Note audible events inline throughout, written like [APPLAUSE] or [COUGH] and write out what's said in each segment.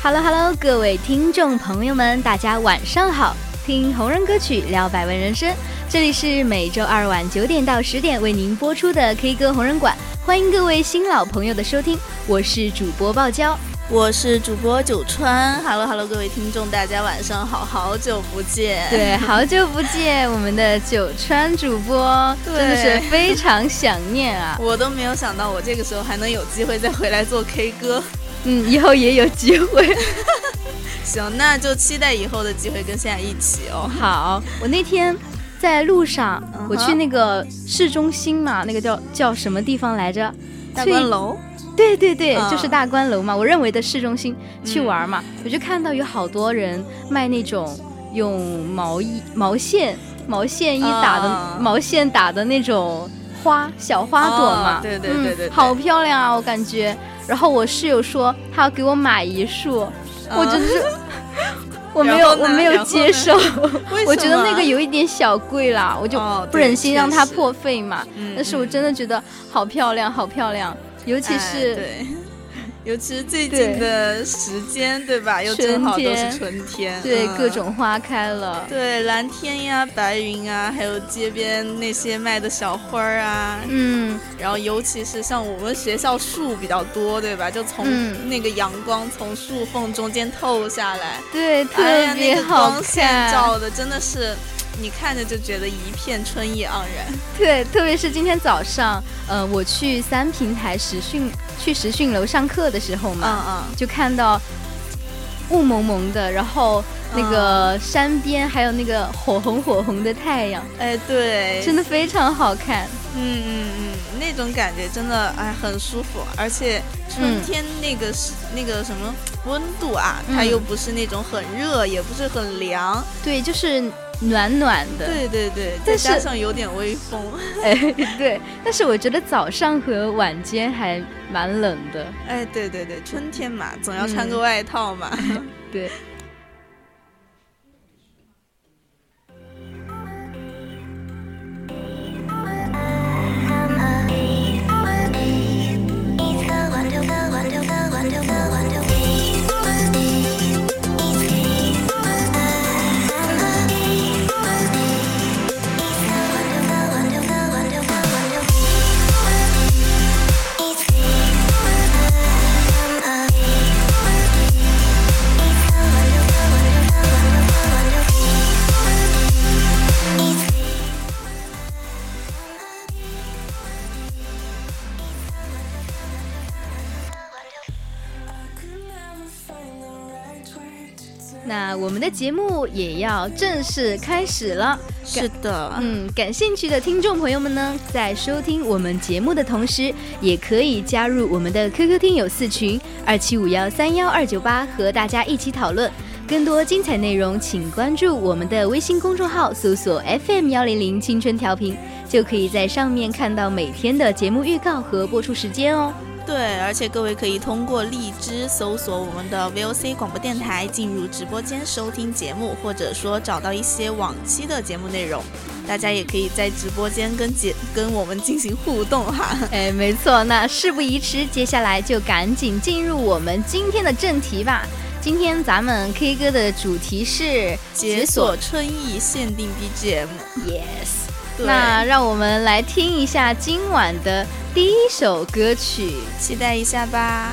Hello Hello，各位听众朋友们，大家晚上好！听红人歌曲聊百味人生，这里是每周二晚九点到十点为您播出的 K 歌红人馆，欢迎各位新老朋友的收听，我是主播爆娇，我是主播九川。Hello Hello，各位听众，大家晚上好，好久不见，对，好久不见，我们的九川主播真的是非常想念啊！[LAUGHS] 我都没有想到，我这个时候还能有机会再回来做 K 歌。嗯，以后也有机会。[LAUGHS] 行，那就期待以后的机会跟现在一起哦。好，我那天在路上，我去那个市中心嘛，那个叫叫什么地方来着？大观楼。对对对，就是大观楼嘛。我认为的市中心去玩嘛，我就看到有好多人卖那种用毛衣、毛线、毛线衣打的毛线打的那种花小花朵嘛。对对对对，好漂亮啊，我感觉。然后我室友说他要给我买一束，我真是 [LAUGHS] 我没有我没有接受，[LAUGHS] 我觉得那个有一点小贵啦，我就不忍心让它破费嘛。但是我真的觉得好漂亮，好漂亮，尤其是。尤其是最近的时间，对吧？又正好都是春天，对，各种花开了。对，蓝天呀，白云啊，还有街边那些卖的小花儿啊，嗯。然后，尤其是像我们学校树比较多，对吧？就从那个阳光从树缝中间透下来，对，特别好看。光线照的真的是。你看着就觉得一片春意盎然。对，特别是今天早上，呃，我去三平台实训，去实训楼上课的时候嘛，嗯嗯，就看到雾蒙蒙的，然后那个山边还有那个火红火红的太阳，哎，对，真的非常好看。嗯嗯嗯，那种感觉真的哎很舒服，而且春天那个是那个什么温度啊，它又不是那种很热，也不是很凉，对，就是。暖暖的，对对对，再加上有点微风，[LAUGHS] 哎，对，但是我觉得早上和晚间还蛮冷的，哎，对对对，春天嘛，总要穿个外套嘛，[LAUGHS] 对。我们的节目也要正式开始了。是的，嗯，感兴趣的听众朋友们呢，在收听我们节目的同时，也可以加入我们的 QQ 听友四群二七五幺三幺二九八，和大家一起讨论。更多精彩内容，请关注我们的微信公众号，搜索 FM 幺零零青春调频，就可以在上面看到每天的节目预告和播出时间哦。对，而且各位可以通过荔枝搜索我们的 VOC 广播电台，进入直播间收听节目，或者说找到一些往期的节目内容。大家也可以在直播间跟节跟我们进行互动哈。[LAUGHS] 哎，没错，那事不宜迟，接下来就赶紧进入我们今天的正题吧。今天咱们 K 歌的主题是解锁春意限定 BGM。Yes，那让我们来听一下今晚的第一首歌曲，期待一下吧。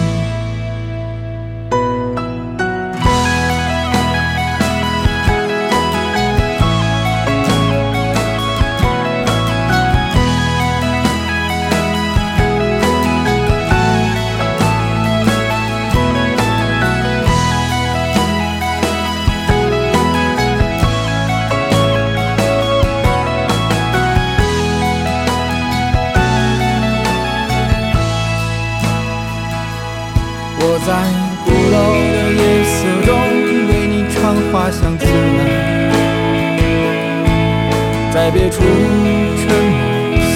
别处沉默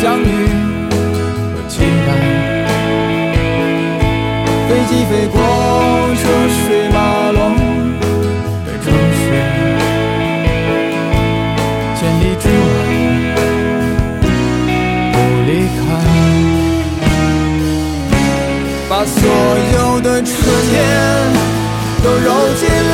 相遇和期待，飞机飞过车水马龙的城市，千里之外不离开，把所有的春天都揉进了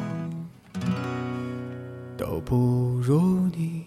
不如你。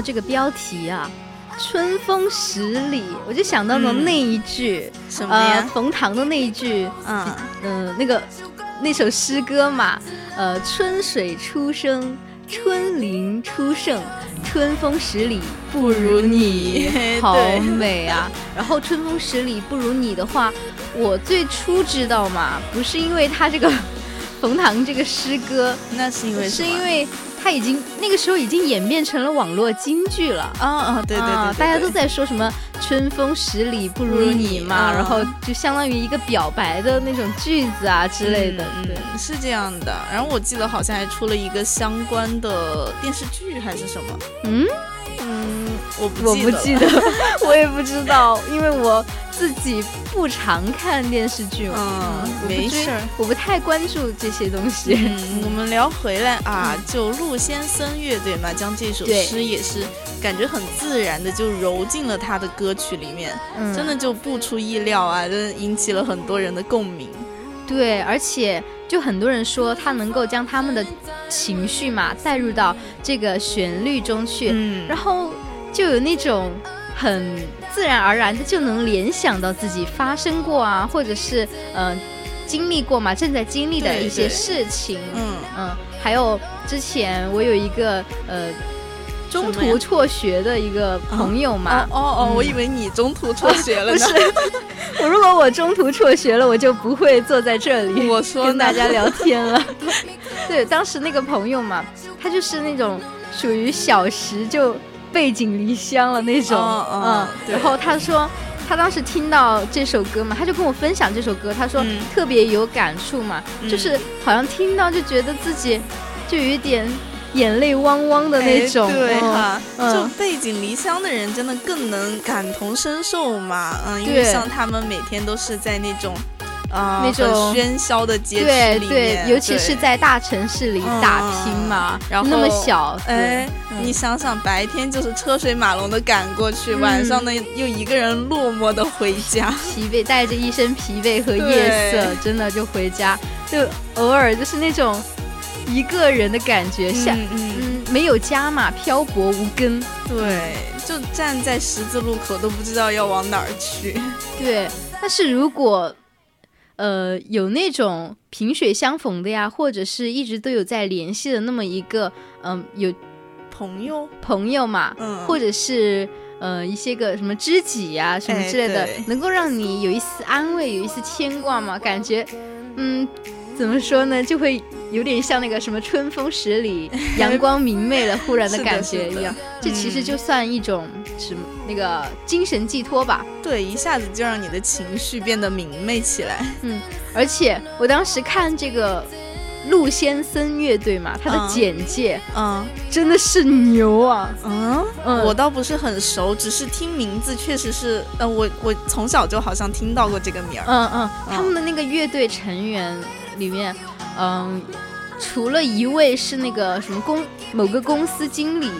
这个标题啊，春风十里，我就想到了那一句什么呀？冯唐的那一句，嗯嗯，[LAUGHS] 那个那首诗歌嘛，呃，春水初生，春林初盛，春风十里不如你，[LAUGHS] 好美啊！然后春风十里不如你的话，我最初知道嘛，不是因为他这个 [LAUGHS] 冯唐这个诗歌，那是因为是因为。他已经那个时候已经演变成了网络京剧了。啊啊对对对，大家都在说什么春风十里不如你嘛，然后就相当于一个表白的那种句子啊之类的，对，是这样的。然后我记得好像还出了一个相关的电视剧还是什么，嗯？嗯，我我不记得，[LAUGHS] 我也不知道，因为我。自己不常看电视剧嘛，嗯，没事儿，我不太关注这些东西。嗯，[LAUGHS] 我们聊回来啊，就陆先生乐队嘛，将这首诗也是感觉很自然的就揉进了他的歌曲里面，真的就不出意料啊，真的引起了很多人的共鸣。对，而且就很多人说他能够将他们的情绪嘛带入到这个旋律中去，嗯，然后就有那种很。自然而然的就能联想到自己发生过啊，或者是呃经历过嘛，正在经历的一些事情。嗯嗯，还有之前我有一个呃中途辍学的一个朋友嘛。哦哦，我以为你中途辍学了呢。[LAUGHS] 不是，我如果我中途辍学了，我就不会坐在这里 [LAUGHS] 我说跟大家聊天了。[LAUGHS] 对，当时那个朋友嘛，他就是那种属于小时就。背井离乡了那种，嗯，然后他说，他当时听到这首歌嘛，他就跟我分享这首歌，他说特别有感触嘛，就是好像听到就觉得自己就有一点眼泪汪汪的那种，对哈，就背井离乡的人真的更能感同身受嘛，嗯，因为像他们每天都是在那种。啊，那种喧嚣的街区里面，尤其是在大城市里打拼嘛，然后那么小，哎，你想想，白天就是车水马龙的赶过去，晚上呢又一个人落寞的回家，[LAUGHS] 疲惫带着一身疲惫和夜色，真的就回家，就偶尔就是那种一个人的感觉，像嗯没有家嘛，漂泊无根，对，就站在十字路口都不知道要往哪儿去，[LAUGHS] 对，但是如果。呃，有那种萍水相逢的呀，或者是一直都有在联系的那么一个，嗯，有朋友朋友嘛，嗯，或者是呃一些个什么知己呀什么之类的，能够让你有一丝安慰，有一丝牵挂嘛，感觉，嗯。怎么说呢？就会有点像那个什么春风十里，[LAUGHS] 阳光明媚了，忽然的感觉一样。这其实就算一种什么那个精神寄托吧。对，一下子就让你的情绪变得明媚起来。嗯，而且我当时看这个陆先森乐队嘛，他的简介，嗯，真的是牛啊。嗯嗯，我倒不是很熟，只是听名字确实是，呃，我我从小就好像听到过这个名儿。嗯嗯，他们的那个乐队成员。里面，嗯，除了一位是那个什么公某个公司经理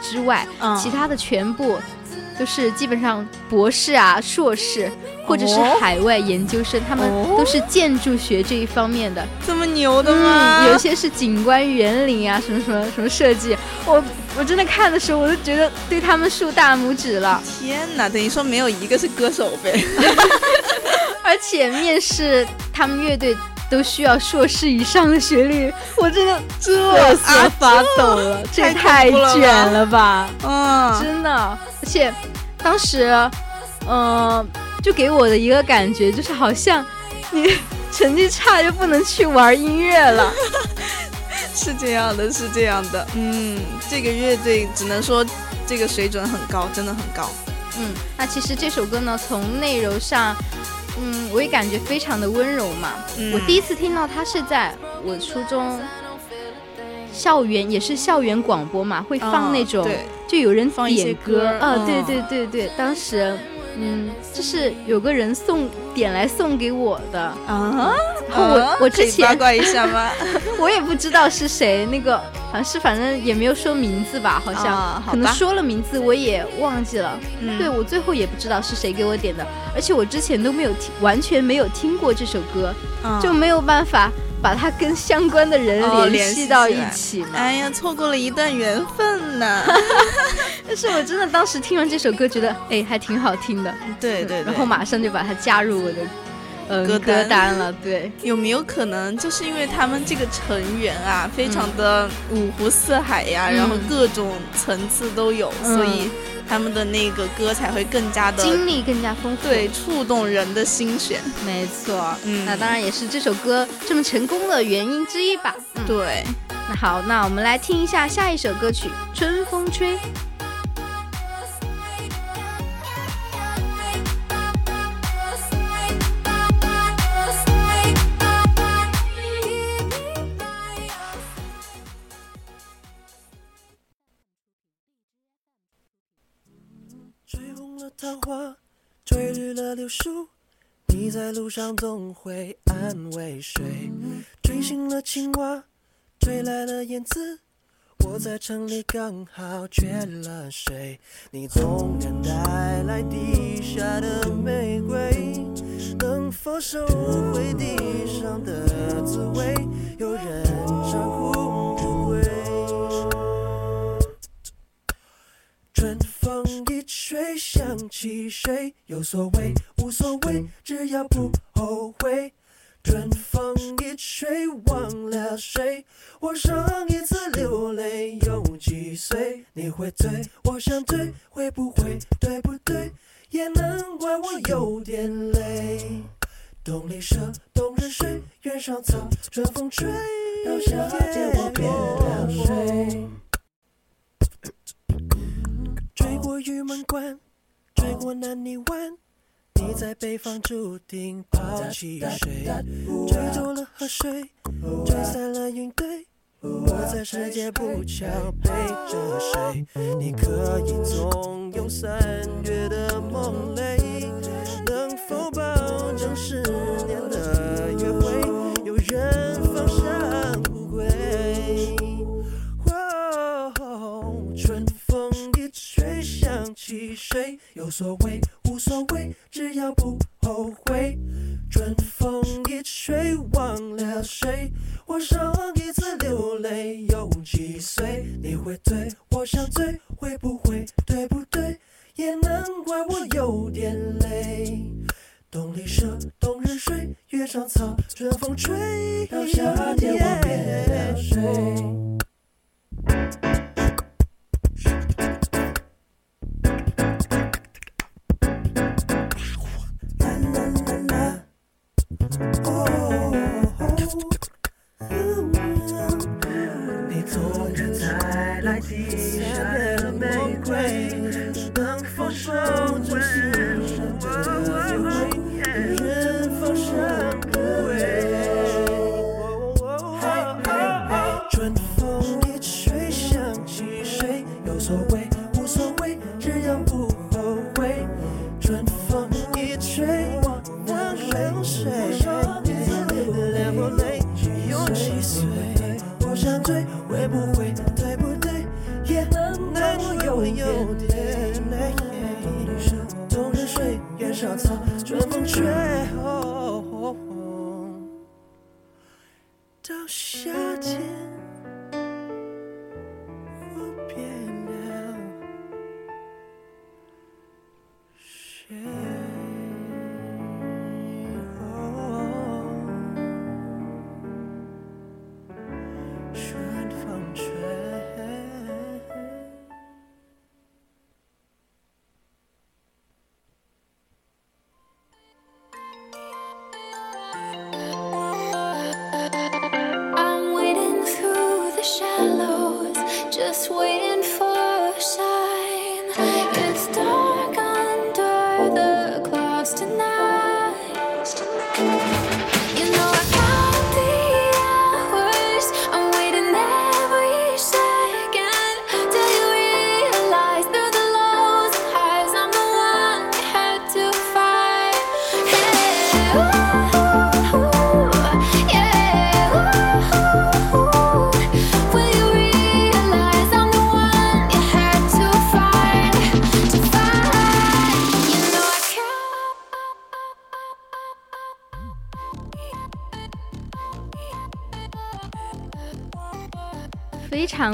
之外，其他的全部都是基本上博士啊、硕士，或者是海外研究生，他们都是建筑学这一方面的。这么牛的吗？有些是景观园林啊，什么什么什么设计。我我真的看的时候，我都觉得对他们竖大拇指了。天哪，等于说没有一个是歌手呗？[LAUGHS] 而且面试他们乐队。都需要硕士以上的学历，我真的瑟瑟发抖了，这也太卷了吧！嗯，真的，而且当时，嗯，就给我的一个感觉就是，好像你成绩差就不能去玩音乐了，[LAUGHS] 是这样的，是这样的。嗯，这个乐队只能说这个水准很高，真的很高。嗯，那其实这首歌呢，从内容上。嗯，我也感觉非常的温柔嘛。我第一次听到它是在我初中校园，也是校园广播嘛，会放那种，就有人点歌。啊，对对对对，当时。嗯，就是有个人送点来送给我的啊，然后我我之前八卦一下吗？[LAUGHS] 我也不知道是谁，那个好像是反正也没有说名字吧，好像可能说了名字我也忘记了。对我最后也不知道是谁给我点的，而且我之前都没有听，完全没有听过这首歌，就没有办法。把它跟相关的人联系到一起嘛？哎呀，错过了一段缘分呢。但 [LAUGHS] 是我真的当时听完这首歌，觉得哎，还挺好听的。对对。然后马上就把它加入我的呃歌单了。对。有没有可能就是因为他们这个成员啊，非常的五湖四海呀，然后各种层次都有，所以。他们的那个歌才会更加的经历更加丰富，对，触动人的心弦。没错，嗯，那当然也是这首歌这么成功的原因之一吧。对，那好，那我们来听一下下一首歌曲《春风吹》。桃花吹绿了柳树，你在路上总会安慰谁？吹醒了青蛙，吹来了燕子，我在城里刚好缺了谁？你总能带来地下的玫瑰，能否收回地上的滋味？有人一吹，想起谁？有所谓，无所谓，只要不后悔。春风一吹，忘了谁？我上一次流泪有几岁？你会醉，我想醉，会不会？对不对？也难怪我有点累。冬里蛇，冬日睡，原上草，春风吹，到夏天我变了谁？过玉门关，追过南泥湾，你在北方注定抛弃谁？追走了河水，追散了云堆，我在世界不巧背着谁？你可以纵有三月的梦泪，能否保证十年想起谁？有所谓，无所谓，只要不后悔。春风一吹，忘了谁？我上一次流泪有几岁？你会醉，我想醉，会不会？对不对？也难怪我有点累。冬里蛇，冬日睡，月上草，春风吹到夏天我变了谁？春风吹到夏天。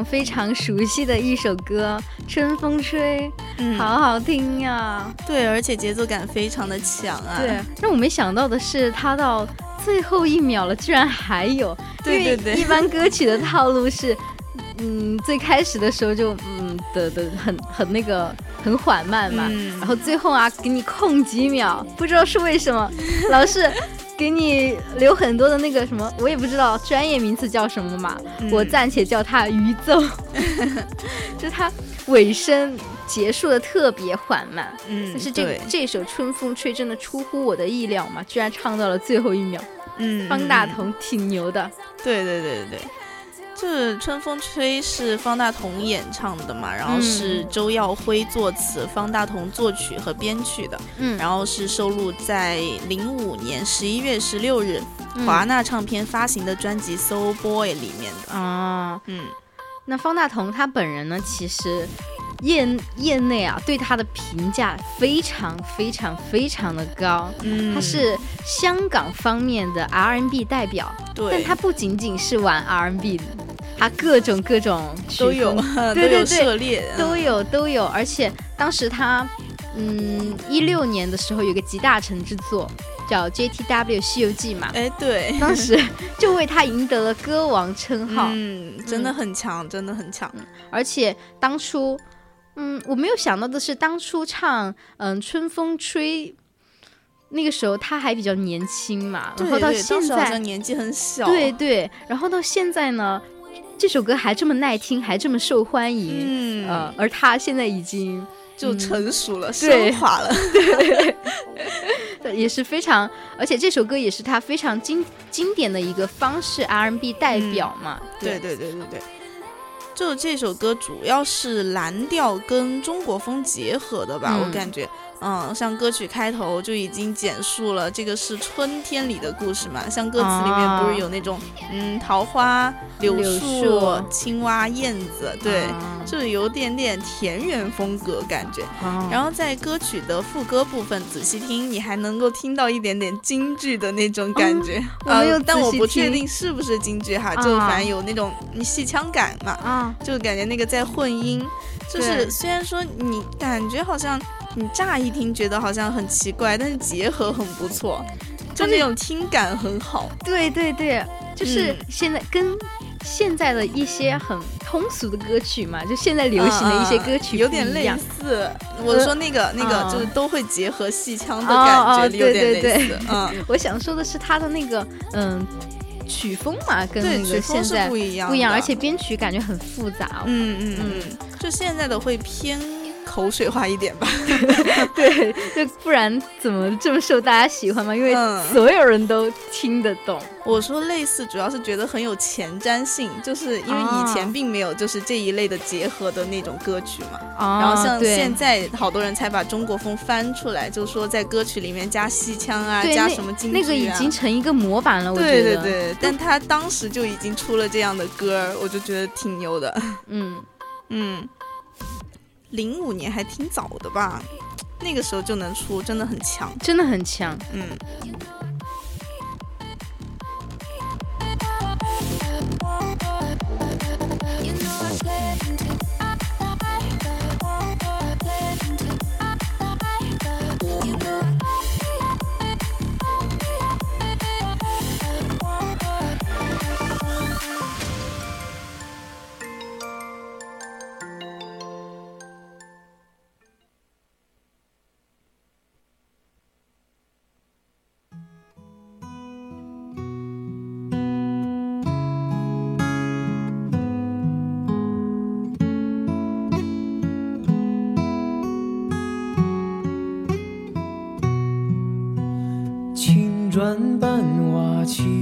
非常熟悉的一首歌《春风吹》，嗯，好好听呀。对，而且节奏感非常的强啊。对，让我没想到的是，他到最后一秒了，居然还有。对对对。一般歌曲的套路是，嗯，最开始的时候就嗯的的很很那个很缓慢嘛，然后最后啊给你空几秒，不知道是为什么，老是。给你留很多的那个什么，我也不知道专业名词叫什么嘛，我暂且叫它余奏，[LAUGHS] 就它尾声结束的特别缓慢，嗯，但是这这首《春风吹》真的出乎我的意料嘛，居然唱到了最后一秒，嗯，方大同挺牛的，对对对对对。是《春风吹》是方大同演唱的嘛，然后是周耀辉作词，方大同作曲和编曲的，嗯，然后是收录在零五年十一月十六日华纳唱片发行的专辑《Soul Boy》里面的。啊，嗯，那方大同他本人呢，其实业业内啊对他的评价非常非常非常的高，嗯，他是香港方面的 R&B 代表，对，但他不仅仅是玩 R&B 的。他各种各种都有，[LAUGHS] 对对对，涉猎都有都有，而且当时他，嗯，一六年的时候有个集大成之作叫《JTW 西游记》嘛，哎对，当时 [LAUGHS] 就为他赢得了歌王称号，嗯，真的很强，真的很强，而且当初，嗯，我没有想到的是，当初唱嗯《春风吹》那个时候他还比较年轻嘛，然后到现在年纪很小，对对，然后到现在呢。这首歌还这么耐听，还这么受欢迎，嗯，而他现在已经就成熟了，升华了，对，也是非常，而且这首歌也是他非常经经典的一个方式 R&B 代表嘛，对对对对对，就这首歌主要是蓝调跟中国风结合的吧，我感觉。嗯，像歌曲开头就已经简述了这个是春天里的故事嘛。像歌词里面不是有那种嗯桃花、柳树、青蛙、燕子，对，就有点点田园风格感觉。然后在歌曲的副歌部分仔细听，你还能够听到一点点京剧的那种感觉。啊，但我不确定是不是京剧哈，就反正有那种戏腔感嘛。啊，就感觉那个在混音，就是虽然说你感觉好像。你乍一听觉得好像很奇怪，但是结合很不错。就那种听感很好。对对对，就是现在跟现在的一些很通俗的歌曲嘛，就现在流行的一些歌曲有点类似。我说那个那个就是都会结合戏腔的感觉，有点类似。嗯，我想说的是他的那个嗯。曲风嘛，跟那个现在不一样，不一样，而且编曲感觉很复杂。嗯嗯嗯，就现在的会偏。口水化一点吧，[LAUGHS] 对，就不然怎么这么受大家喜欢嘛？因为所有人都听得懂。我说类似，主要是觉得很有前瞻性，就是因为以前并没有就是这一类的结合的那种歌曲嘛。然后像现在好多人才把中国风翻出来，就是说在歌曲里面加戏腔啊，加什么京剧啊。那个已经成一个模板了，我觉得。对对对，但他当时就已经出了这样的歌，我就觉得挺牛的。嗯 [LAUGHS] 嗯。零五年还挺早的吧，那个时候就能出，真的很强，真的很强，嗯。转半瓦起，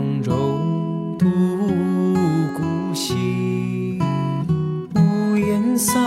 摆长舟，渡古稀。屋檐洒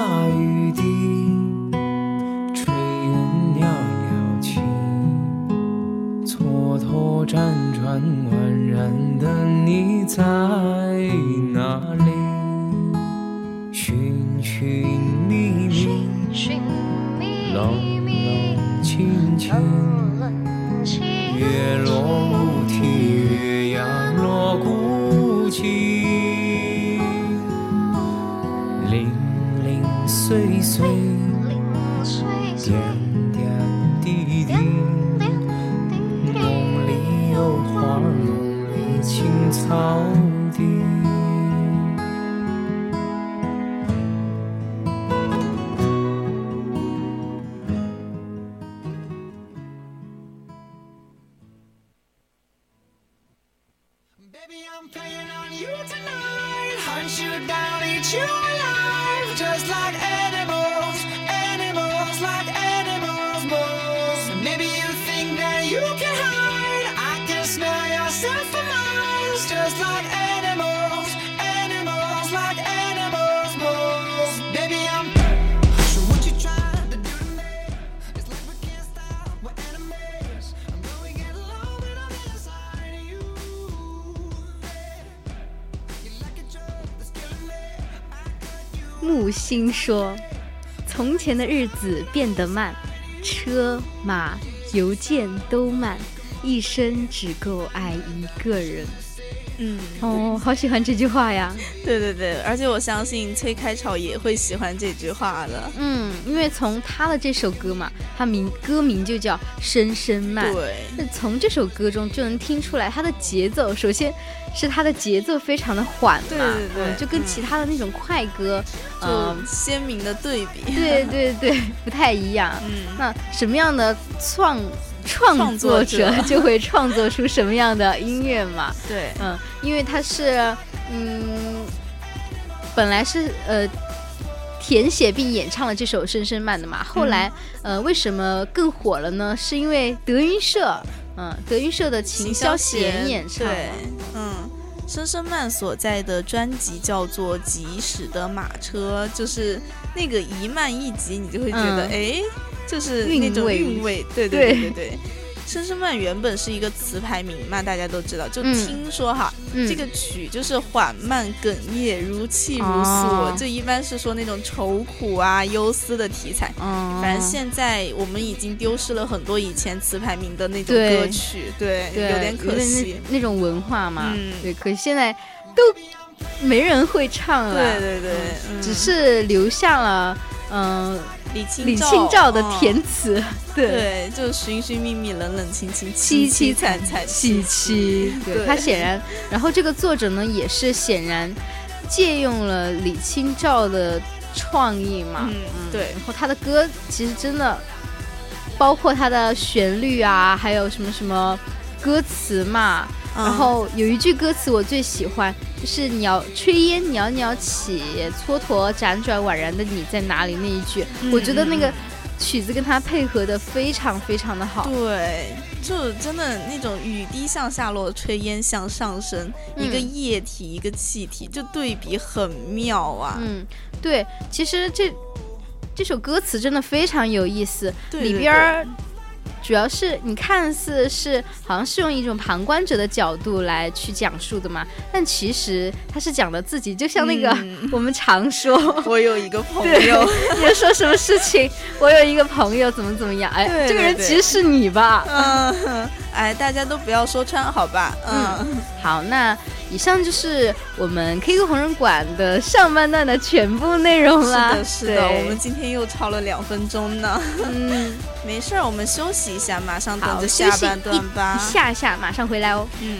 子变得慢，车马邮件都慢，一生只够爱一个人。”嗯，哦，好喜欢这句话呀！[LAUGHS] 对对对，而且我相信崔开超也会喜欢这句话的。嗯，因为从他的这首歌嘛，他名歌名就叫《声声慢》。对，那从这首歌中就能听出来，它的节奏，首先是它的节奏非常的缓嘛，对对对，就跟其他的那种快歌，就鲜明的对比。对对对，不太一样。[LAUGHS] 嗯，那什么样的创？创作者就会创作出什么样的音乐嘛？[LAUGHS] 对，嗯，因为他是，嗯，本来是呃填写并演唱了这首《声声慢》的嘛，后来呃为什么更火了呢？是因为德云社，嗯，德云社的秦霄贤演唱，对，嗯，《声声慢》所在的专辑叫做《疾驶的马车》，就是那个一慢一急，你就会觉得哎。就是那种韵味，对对对对对。声声慢原本是一个词牌名嘛，大家都知道。就听说哈，这个曲就是缓慢哽咽，如泣如诉，就一般是说那种愁苦啊、忧思的题材。反正现在我们已经丢失了很多以前词牌名的那种歌曲，对，有点可惜。那种文化嘛，对，可惜现在都没人会唱了。对对对，只是留下了嗯。李清李清照的填词，对，就寻寻觅觅，冷冷清清，凄凄惨惨戚戚。对他显然，然后这个作者呢，也是显然借用了李清照的创意嘛。嗯，对。然后他的歌其实真的，包括他的旋律啊，还有什么什么歌词嘛。然后有一句歌词我最喜欢，就是鸟炊烟袅袅起，蹉跎辗转宛然的你在哪里那一句，我觉得那个曲子跟它配合的非常非常的好。对，就真的那种雨滴向下落，炊烟向上升，一个液体一个气体，就对比很妙啊。嗯，对，其实这这首歌词真的非常有意思，里边儿。主要是你看似是好像是用一种旁观者的角度来去讲述的嘛，但其实他是讲的自己，就像那个 [LAUGHS] 我们常说，[LAUGHS] 我有一个朋友，你说什么事情，我有一个朋友怎么怎么样，哎，这个人其实是你吧？嗯，哎，大家都不要说穿，好吧？嗯，好，那。以上就是我们 K 歌红人馆的上半段的全部内容了。是的，是的，我们今天又超了两分钟呢。嗯，[LAUGHS] 没事儿，我们休息一下，马上等着下半段吧。下下，马上回来哦。嗯。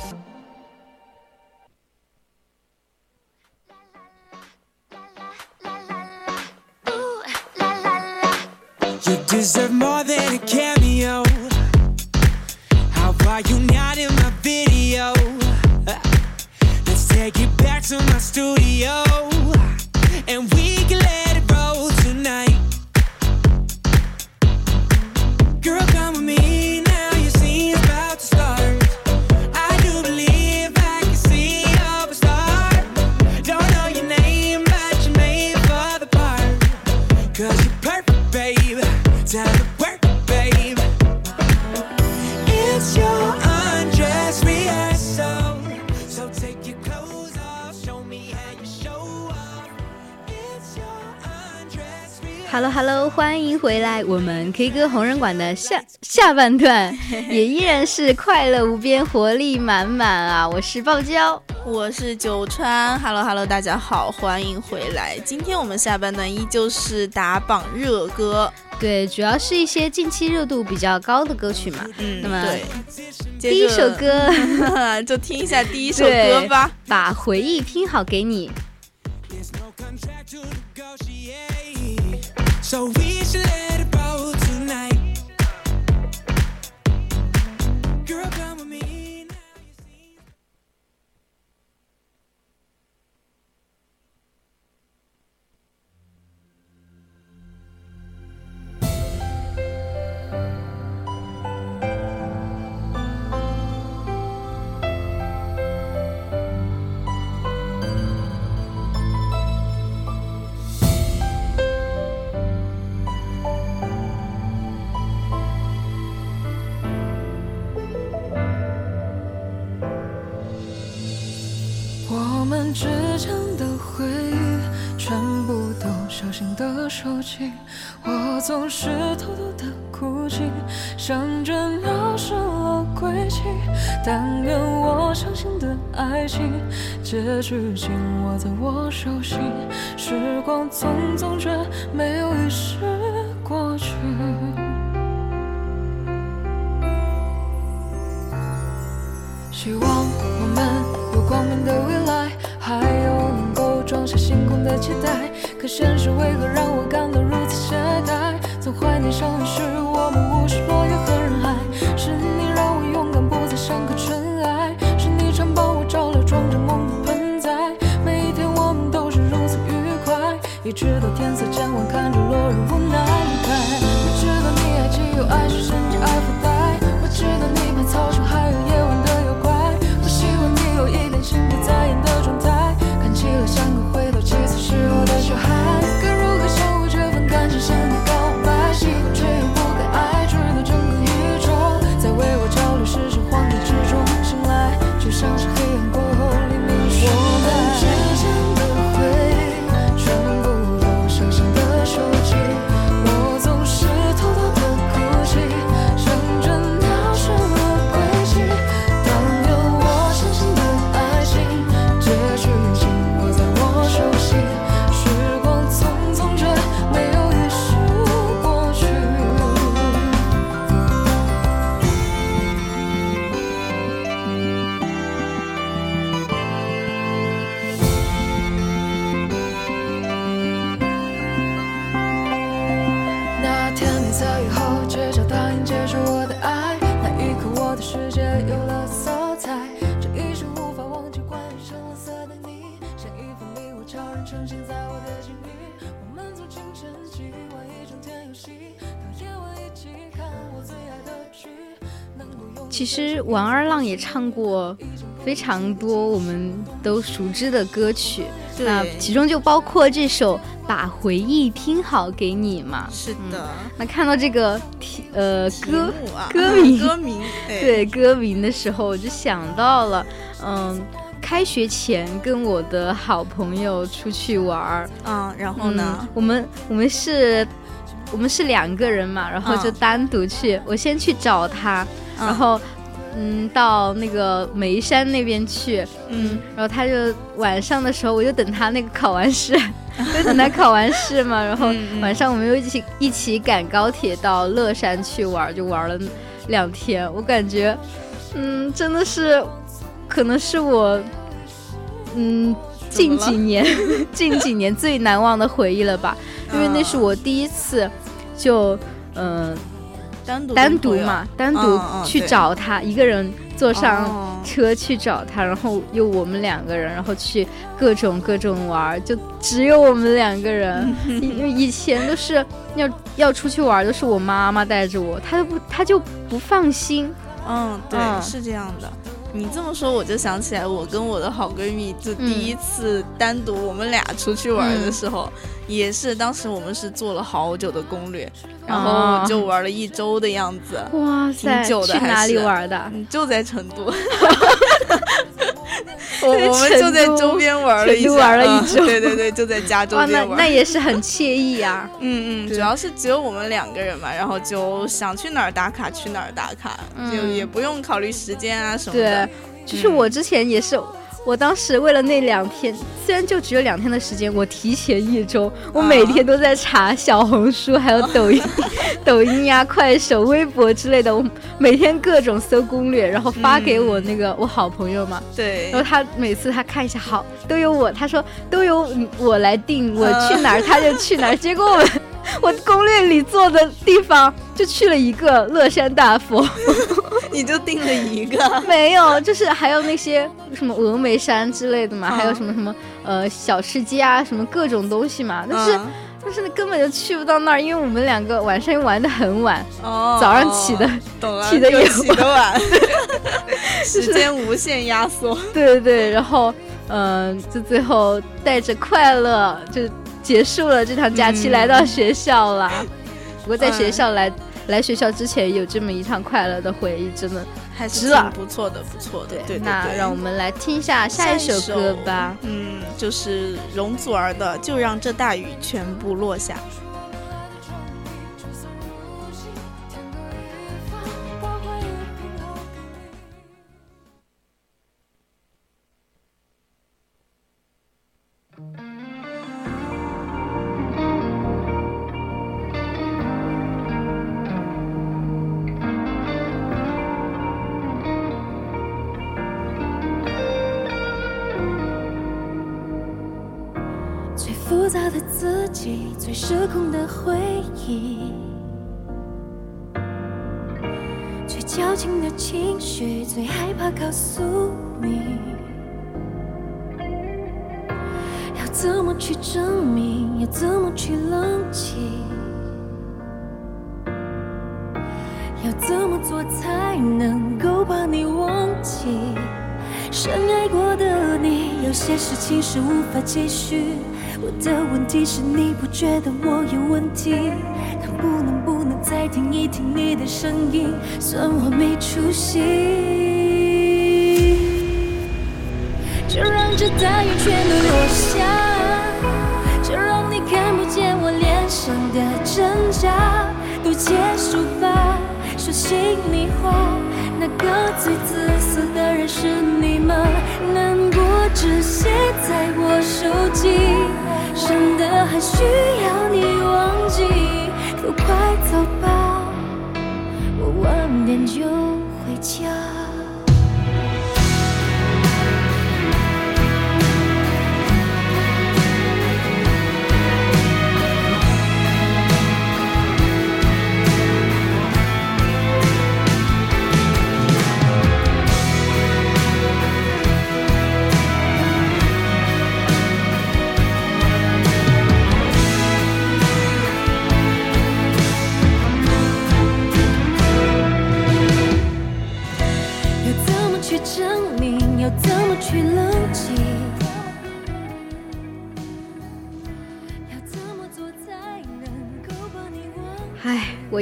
You deserve more than a cameo. How are you not in my video? Let's take it back to my studio. And we can 回来，我们 K 歌红人馆的下下半段 [LAUGHS] 也依然是快乐无边，活力满满啊！我是爆娇。我是九川，Hello Hello，大家好，欢迎回来。今天我们下半段依旧是打榜热歌，对，主要是一些近期热度比较高的歌曲嘛。嗯，那么对，第一首歌 [LAUGHS] 就听一下第一首歌吧，把回忆拼好给你。So we should let it 们之间的回忆，全部都小心的收起。我总是偷偷的哭泣，想着鸟失了轨迹。但愿我相信的爱情，结局紧握在我手心。时光匆匆，却没有遗失可现实为何让我感到如此懈怠？总怀念相遇时，我们无视落叶和人海。是你让我勇敢，不再像个尘埃。是你常帮我照料，装着梦的盆栽。每一天我们都是如此愉快，一直到天色渐晚，看着落日其实王二浪也唱过非常多我们都熟知的歌曲，那其中就包括这首《把回忆听好给你》嘛。是的，那看到这个题呃歌啊歌名歌名，[LAUGHS] 哎对歌名的时候，我就想到了，嗯，开学前跟我的好朋友出去玩儿，嗯，然后呢嗯？我们我们是，我们是两个人嘛，然后就嗯单独去，我先去找他，嗯然后。嗯，到那个眉山那边去，嗯，然后他就晚上的时候，我就等他那个考完试，[LAUGHS] 就等他考完试嘛，然后晚上我们又一起一起赶高铁到乐山去玩，就玩了两天。我感觉，嗯，真的是，可能是我，嗯，近几年 [LAUGHS] 近几年最难忘的回忆了吧，因为那是我第一次就，嗯、单独单独嘛，单独去找他，一个人坐上哦车去找他，然后又我们两个人，然后去各种各种玩儿，就只有我们两个人。[LAUGHS] 因为以前都是要要出去玩儿，都是我妈妈带着我，她都不她就不放心。嗯，对，嗯是这样的。你这么说，我就想起来，我跟我的好闺蜜，就第一次单独我们俩出去玩的时候，也是当时我们是做了好久的攻略，然哦后就玩了一周的样子。哇塞，挺久的还去哪里是玩的？嗯，就在成都，[LAUGHS] [LAUGHS] 我我们就在周边玩了一周对对对，就在家周边玩。那也是很惬意啊。[LAUGHS] 嗯嗯，主要是只有我们两个人嘛，然后就想去哪儿打卡去哪儿打卡，就嗯也不用考虑时间啊什么的对的。，就是我之前也是，我当时为了那两天，虽然就只有两天的时间，我提前一周，我每天都在查小红书，还有抖音、[LAUGHS] 抖音呀、快手、微博之类的，我每天各种搜攻略，然后发给我那个、我好朋友嘛。对。然后他每次他看一下，好，都由我，他说都由我来定，我去哪儿他就去哪儿。结果我 [LAUGHS] 我攻略里做的地方就去了一个乐山大佛。[LAUGHS] 你就定了一个，[LAUGHS] 没有，就是还有那些什么峨眉山之类的嘛，嗯还有什么什么呃小吃街啊，什么各种东西嘛。但是、嗯但是根本就去不到那儿，因为我们两个晚上又玩的很晚，哦，早上起的，起的也又起得晚，时间无限压缩。对对对，然后嗯、就最后带着快乐就结束了这趟假期，嗯来到学校了。[LAUGHS] 不过在学嗯校来、来学校之前有这么一趟快乐的回忆，真的还是挺不错的，不错的。对，那让我们来听一下下一首歌吧。嗯，就是容祖儿的《就让这大雨全部落下》。自己最失控的回忆，最矫情的情绪，最害怕告诉你，要怎么去证明，要怎么去冷静，要怎么做才能够把你忘记？深爱过的你，有些事情是无法继续。的问题是，你不觉得我有问题？可不能不能再听一听你的声音，算我没出息。就让这大雨全都落下，就让你看不见我脸上的挣扎，都结束吧。说心里话，那个最自私的人是你吗？难过只写在我手机。真的还需要你忘记？都快走吧，我晚点就回家。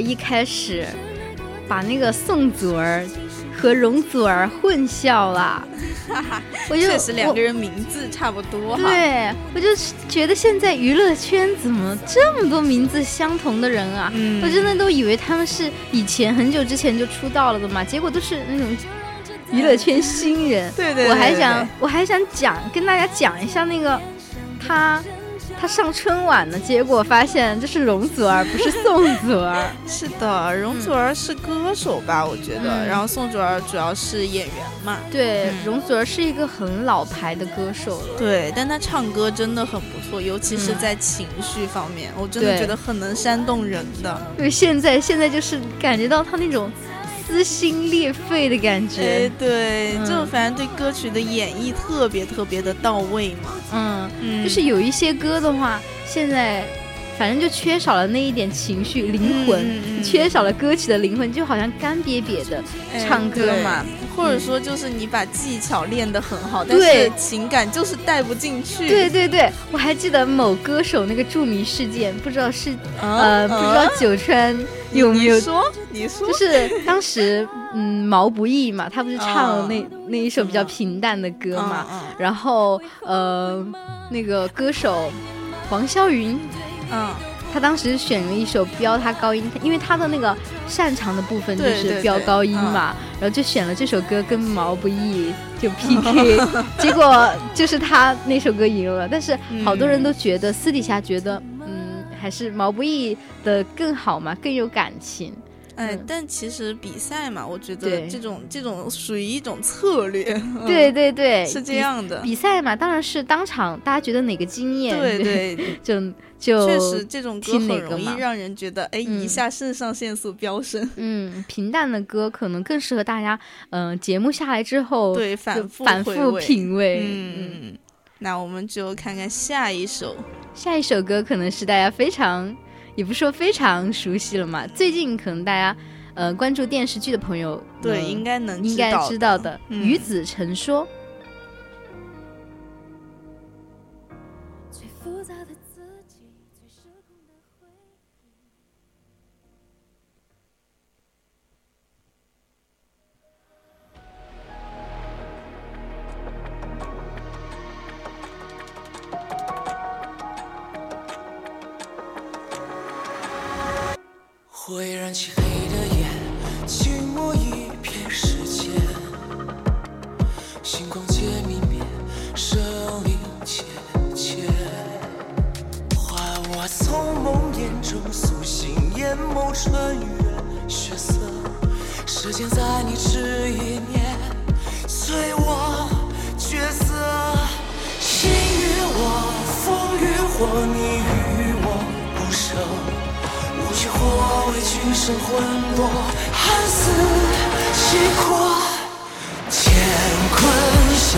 一开始把那个宋祖儿和容祖儿混淆了，[LAUGHS] 我就确实两个人名字差不多哈。对，我就觉得现在娱乐圈怎么这么多名字相同的人啊？我真的都以为他们是以前很久之前就出道了的嘛，结果都是那种娱乐圈新人。对对，我还想我还想讲跟大家讲一下那个他。他上春晚呢，结果发现这是容祖儿，不是宋祖儿。[LAUGHS] 是的，容祖儿是歌手吧？我觉得，然后宋祖儿主要是演员嘛。对，容祖儿是一个很老牌的歌手了。对，但她唱歌真的很不错，尤其是在情绪方面，我真的觉得很能煽动人的。对现在现在就是感觉到她那种。撕心裂肺的感觉，对，就反正对歌曲的演绎特别特别的到位嘛，嗯，就是有一些歌的话，现在反正就缺少了那一点情绪灵魂，缺少了歌曲的灵魂，就好像干瘪瘪的唱歌嘛，或者说就是你把技巧练得很好，但是情感就是带不进去。对对对，我还记得某歌手那个著名事件，不知道是呃，不知道九川。有没有说？你说就是当时，嗯，毛不易嘛，他不是唱了那那一首比较平淡的歌嘛，然后呃，那个歌手黄霄云，嗯，他当时选了一首飙他高音，因为他的那个擅长的部分就是飙高音嘛，然后就选了这首歌跟毛不易就 [LAUGHS] PK，结果就是他那首歌赢了，但是好多人都觉得私底下觉得。嗯还是毛不易的更好嘛，更有感情。哎，但其实比赛嘛，我觉得这种这种属于一种策略。[LAUGHS] 对对对，是这样的。比赛嘛，当然是当场大家觉得哪个惊艳，对对，[LAUGHS] 就就确实这种歌很容易让人觉得，哎，一下肾上腺素飙升。[LAUGHS] 嗯，平淡的歌可能更适合大家，嗯，节目下来之后对反复反复品味。嗯嗯。那我们就看看下一首，下一首歌可能是大家非常，也不说非常熟悉了嘛。最近可能大家，呃，关注电视剧的朋友，对，应该能应该知道的《与子成说》。会燃起黑的眼，静默一片时间。星光皆泯灭，生灵渐渐。换我从梦魇中苏醒，眼眸穿越血色。时间在你这一念，随我绝色。心与我，风与火，你与我不舍。无需或为君生魂魄，寒死契阔。乾坤响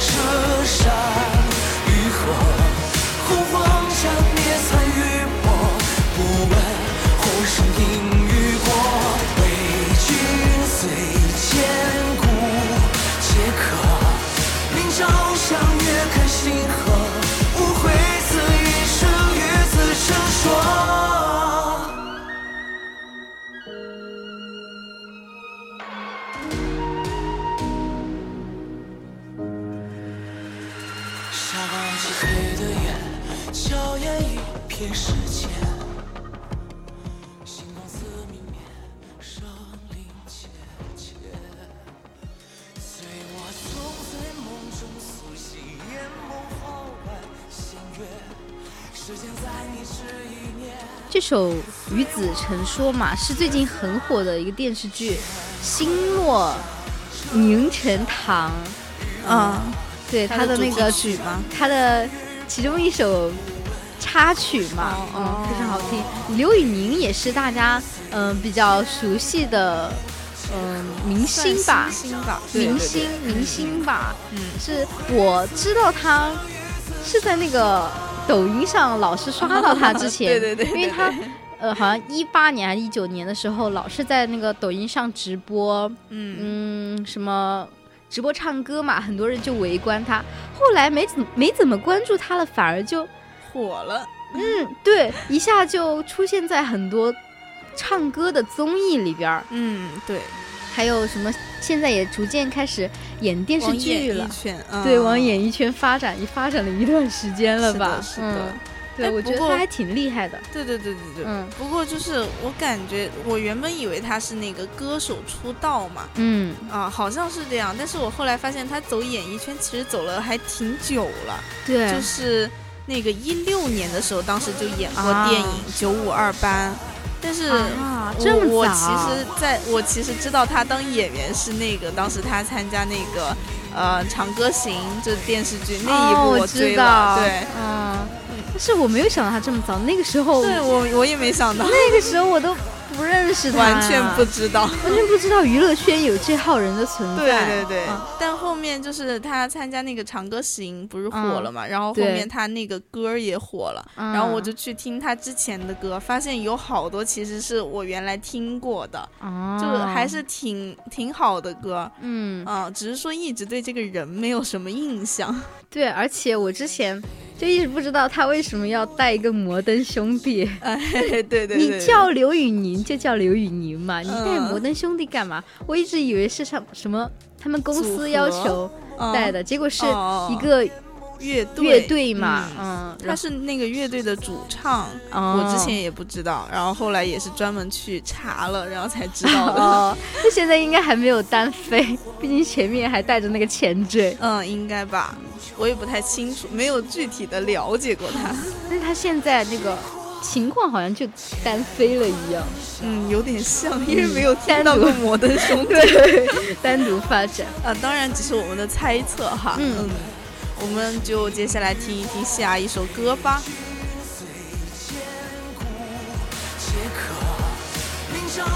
彻山与河，洪荒将灭残与破。不问红尘因与果，为君虽千古皆可。明朝相约看星河，这首《与子成说》嘛，是最近很火的一个电视剧《星落凝成糖》啊，对他的那个曲吗？他的其中一首插曲嘛，嗯，非常好听。刘宇宁也是大家嗯比较熟悉的嗯明星吧，明星吧。明星明星吧，嗯，是我知道他是在那个。抖音上老是刷到他之前，[LAUGHS] 对对对，因为他，呃，好像一八年还是一九年的时候，老是在那个抖音上直播，嗯什么直播唱歌嘛，很多人就围观他。后来没怎没怎么关注他了，反而就火了。嗯，对，一下就出现在很多唱歌的综艺里边儿。嗯，对。还有什么？现在也逐渐开始演电视剧了，嗯、对，往演艺圈发展，也发展了一段时间了吧？是的，对，我觉得他还挺厉害的。对对对对对，嗯。不过就是我感觉，我原本以为他是那个歌手出道嘛，嗯啊，好像是这样。但是我后来发现，他走演艺圈其实走了还挺久了。对，就是那个一六年的时候，当时就演过电影《九五二班》。但是我我其实在我其实知道他当演员是那个当时他参加那个呃《长歌行》这电视剧那一部我追了，对，嗯，但是我没有想到他这么早，那个时候对我我也没想到，那个时候我都。不认识他，完全不知道，完全不知道娱乐圈有这号人的存在。对对对，但后面就是他参加那个《长歌行》不是火了嘛，然后后面他那个歌也火了，然后我就去听他之前的歌，发现有好多其实是我原来听过的，就还是挺挺好的歌。嗯啊，只是说一直对这个人没有什么印象。[LAUGHS] 对，而且我之前。就一直不知道他为什么要带一个摩登兄弟。哎，对对，你叫刘宇宁就叫刘宇宁嘛，你带摩登兄弟干嘛？我一直以为是上什么他们公司要求带的，结果是一个。乐队乐队嘛，嗯，他是那个乐队的主唱，我之前也不知道，然后后来也是专门去查了，然后才知道的。哦，他现在应该还没有单飞，毕竟前面还带着那个前缀。嗯，应该吧，我也不太清楚，没有具体的了解过他。但他现在那个情况好像就单飞了一样。嗯，有点像，因为没有听到过摩登兄弟 [LAUGHS] 单独发展。啊，当然只是我们的猜测哈。嗯。我们就接下来听一听下一首歌吧。装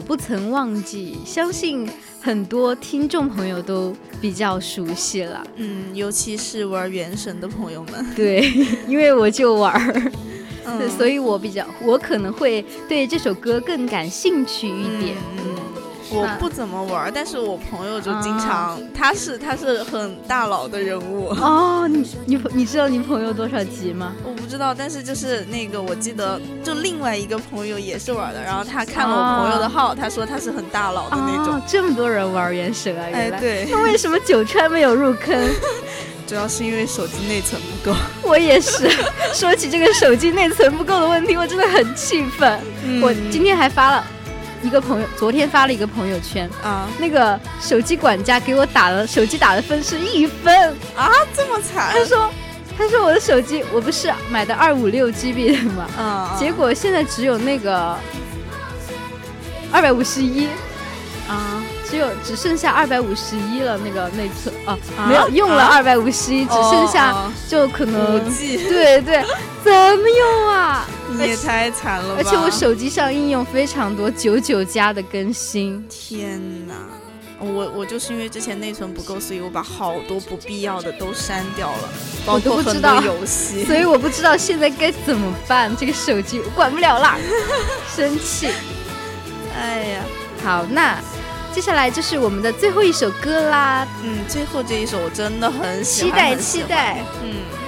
我不曾忘记，相信很多听众朋友都比较熟悉了。嗯，尤其是玩原神的朋友们。[LAUGHS] 对，因为我就玩儿，所以我比较，我可能会对这首歌更感兴趣一点。嗯。我不怎么玩，但是我朋友就经常，他是他是很大佬的人物哦。你你你知道你朋友多少级吗？我不知道，但是就是那个我记得，就另外一个朋友也是玩的，然后他看了我朋友的号，他说他是很大佬的那种。这么多人玩原神啊，原来对。那为什么九川没有入坑？[LAUGHS] 主要是因为手机内存不够。我也是，[LAUGHS] 说起这个手机内存不够的问题，我真的很气愤。我今天还发了。一个朋友昨天发了一个朋友圈啊，那个手机管家给我打了手机打的分是一分。啊，这么惨。他说，他说我的手机我不是买的二五六 GB 的吗，嗯，结果现在只有那个二百五十一。啊。只有只剩下二百五十一了，那个内存啊，没有用了二百五十一，只剩下就可能对对，怎么用啊？你也太惨了吧！而且我手机上应用非常多，九九加的更新。天哪！我我就是因为之前内存不够，所以我把好多不必要的都删掉了，包括很多游戏。所以我不知道现在该怎么办，这个手机管不了啦，生气。[LAUGHS] 哎呀，好那。接下来就是我们的最后一首歌啦，嗯，最后这一首我真的很喜欢，期待期待，嗯。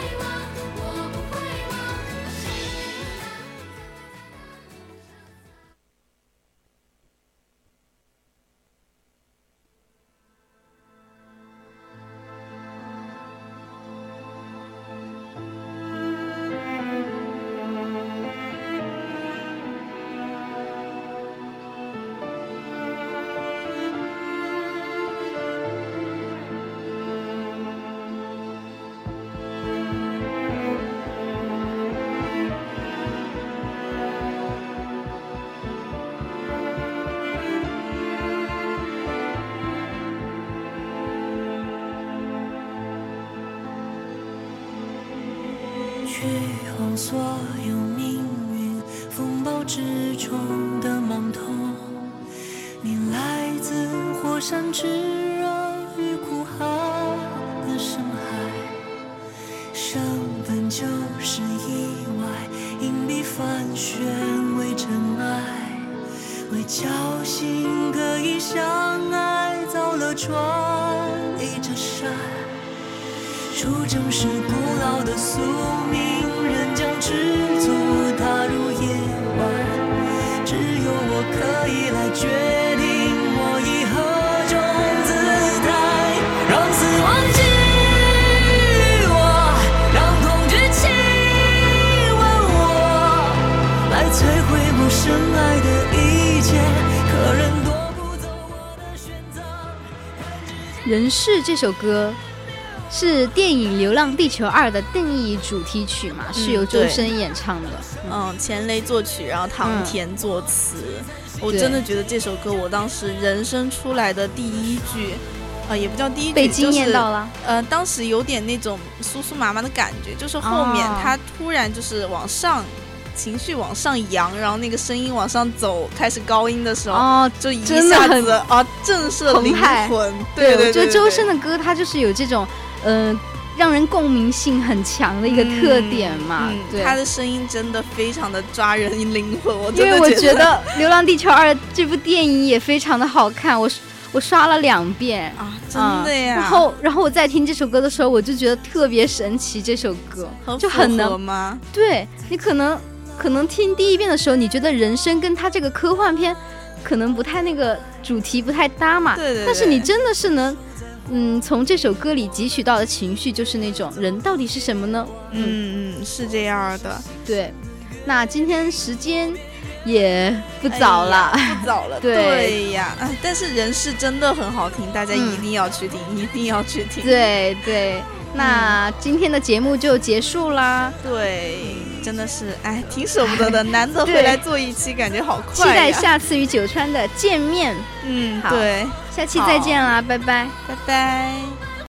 人世这首歌是电影《流浪地球二》的定义主题曲嘛？是由周深演唱的。嗯，钱雷作曲，然后唐田作词。我真的觉得这首歌，我当时人生出来的第一句，呃，也不叫第一句，被惊艳到了。呃，当时有点那种酥酥麻麻的感觉，就是后面他突然就是往上。情绪往上扬，然后那个声音往上走，开始高音的时候，哦，就一下子啊，震慑灵魂。对对对，就周深的歌，他就是有这种，嗯，让人共鸣性很强的一个特点嘛。对，他的声音真的非常的抓人灵魂。我因为我觉得《流浪地球二》这部电影也非常的好看，我我刷了两遍啊，真的呀。然后然后我在听这首歌的时候，我就觉得特别神奇，这首歌就很能吗？对你可能。可能听第一遍的时候，你觉得人生跟他这个科幻片可能不太那个主题不太搭嘛？对对。但是你真的是能，嗯，从这首歌里汲取到的情绪就是那种人到底是什么呢？嗯嗯，是这样的。对。那今天时间也不早了，不早了。[LAUGHS] 对呀，哎，但是人是真的很好听，大家一定要去听，一定要去听。对对。那今天的节目就结束啦。对。真的是，哎，挺舍不得的，难得回来做一期，感觉好快。期待下次与九川的见面。嗯，对，下期再见啦，拜拜，拜拜。